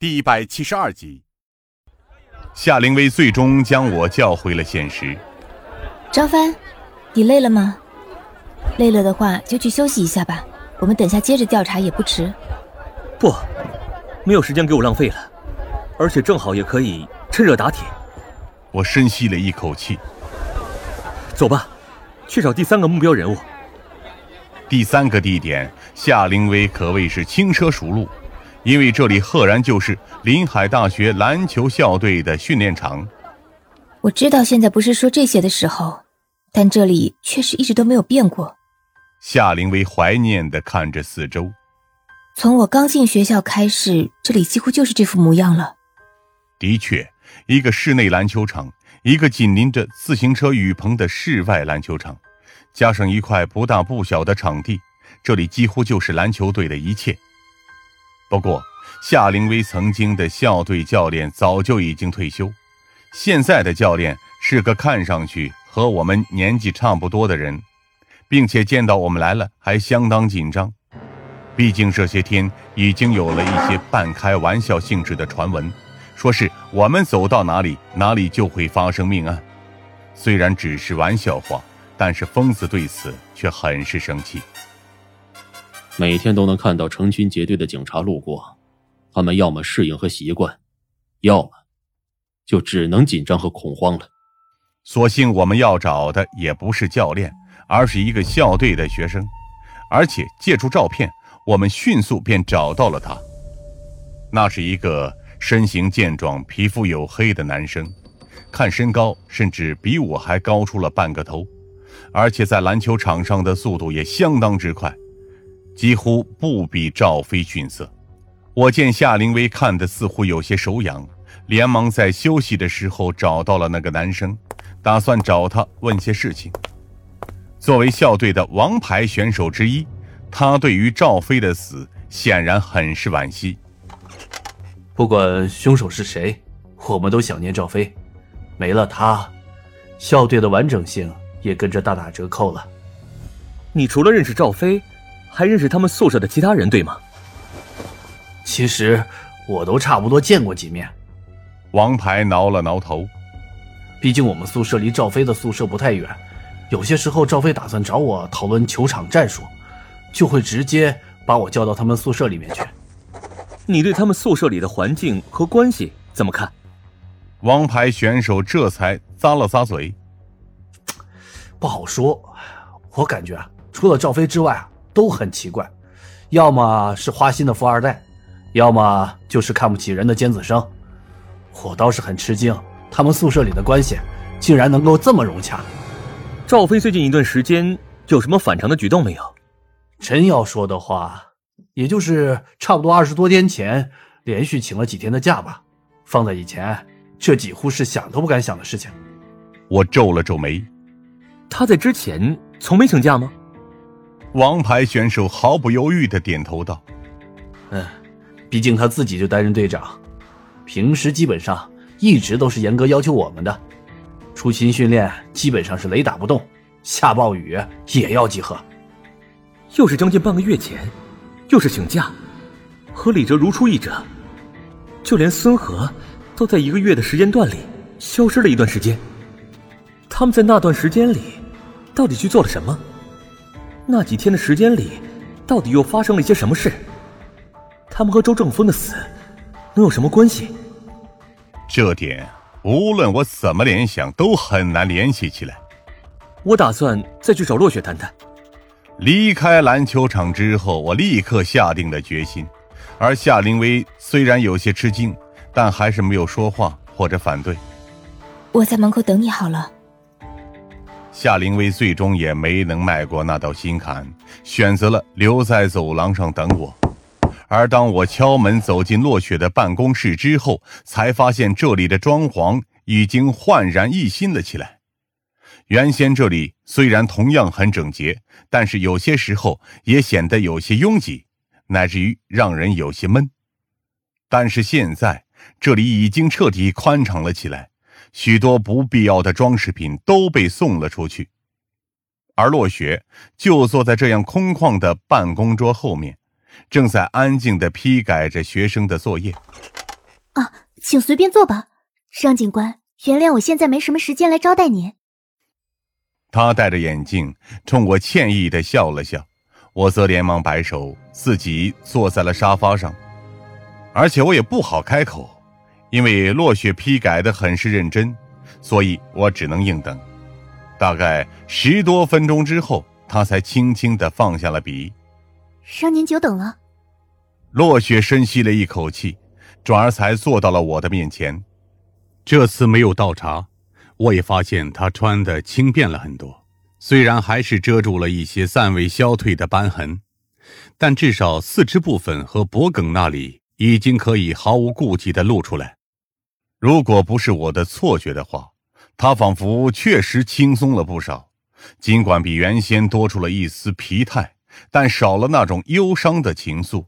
第一百七十二集，夏灵薇最终将我叫回了现实。张帆，你累了吗？累了的话就去休息一下吧，我们等下接着调查也不迟。不，没有时间给我浪费了，而且正好也可以趁热打铁。我深吸了一口气。走吧，去找第三个目标人物。第三个地点，夏灵薇可谓是轻车熟路。因为这里赫然就是临海大学篮球校队的训练场。我知道现在不是说这些的时候，但这里确实一直都没有变过。夏灵薇怀念的看着四周。从我刚进学校开始，这里几乎就是这副模样了。的确，一个室内篮球场，一个紧邻着自行车雨棚的室外篮球场，加上一块不大不小的场地，这里几乎就是篮球队的一切。不过，夏灵薇曾经的校队教练早就已经退休，现在的教练是个看上去和我们年纪差不多的人，并且见到我们来了还相当紧张。毕竟这些天已经有了一些半开玩笑性质的传闻，说是我们走到哪里哪里就会发生命案。虽然只是玩笑话，但是疯子对此却很是生气。每天都能看到成群结队的警察路过，他们要么适应和习惯，要么就只能紧张和恐慌了。所幸我们要找的也不是教练，而是一个校队的学生，而且借助照片，我们迅速便找到了他。那是一个身形健壮、皮肤黝黑的男生，看身高甚至比我还高出了半个头，而且在篮球场上的速度也相当之快。几乎不比赵飞逊色。我见夏灵薇看的似乎有些手痒，连忙在休息的时候找到了那个男生，打算找他问些事情。作为校队的王牌选手之一，他对于赵飞的死显然很是惋惜。不管凶手是谁，我们都想念赵飞。没了他，校队的完整性也跟着大打折扣了。你除了认识赵飞？还认识他们宿舍的其他人，对吗？其实我都差不多见过几面。王牌挠了挠头，毕竟我们宿舍离赵飞的宿舍不太远，有些时候赵飞打算找我讨论球场战术，就会直接把我叫到他们宿舍里面去。你对他们宿舍里的环境和关系怎么看？王牌选手这才咂了咂嘴，不好说。我感觉啊，除了赵飞之外啊。都很奇怪，要么是花心的富二代，要么就是看不起人的尖子生。我倒是很吃惊，他们宿舍里的关系竟然能够这么融洽。赵飞最近一段时间有什么反常的举动没有？真要说的话，也就是差不多二十多天前连续请了几天的假吧。放在以前，这几乎是想都不敢想的事情。我皱了皱眉，他在之前从没请假吗？王牌选手毫不犹豫的点头道：“嗯，毕竟他自己就担任队长，平时基本上一直都是严格要求我们的。出勤训练基本上是雷打不动，下暴雨也要集合。又是将近半个月前，又是请假，和李哲如出一辙。就连孙和都在一个月的时间段里消失了一段时间。他们在那段时间里到底去做了什么？”那几天的时间里，到底又发生了一些什么事？他们和周正峰的死能有什么关系？这点无论我怎么联想，都很难联系起来。我打算再去找落雪谈谈。离开篮球场之后，我立刻下定了决心。而夏灵薇虽然有些吃惊，但还是没有说话或者反对。我在门口等你好了。夏灵薇最终也没能迈过那道心坎，选择了留在走廊上等我。而当我敲门走进落雪的办公室之后，才发现这里的装潢已经焕然一新了起来。原先这里虽然同样很整洁，但是有些时候也显得有些拥挤，乃至于让人有些闷。但是现在这里已经彻底宽敞了起来。许多不必要的装饰品都被送了出去，而落雪就坐在这样空旷的办公桌后面，正在安静的批改着学生的作业。啊，请随便坐吧，张警官，原谅我现在没什么时间来招待您。他戴着眼镜，冲我歉意的笑了笑，我则连忙摆手，自己坐在了沙发上。而且我也不好开口，因为落雪批改的很是认真，所以我只能硬等。大概十多分钟之后，他才轻轻的放下了笔。让您久等了。落雪深吸了一口气，转而才坐到了我的面前。这次没有倒茶，我也发现他穿的轻便了很多。虽然还是遮住了一些暂未消退的斑痕，但至少四肢部分和脖颈那里已经可以毫无顾忌的露出来。如果不是我的错觉的话，他仿佛确实轻松了不少，尽管比原先多出了一丝疲态，但少了那种忧伤的情愫。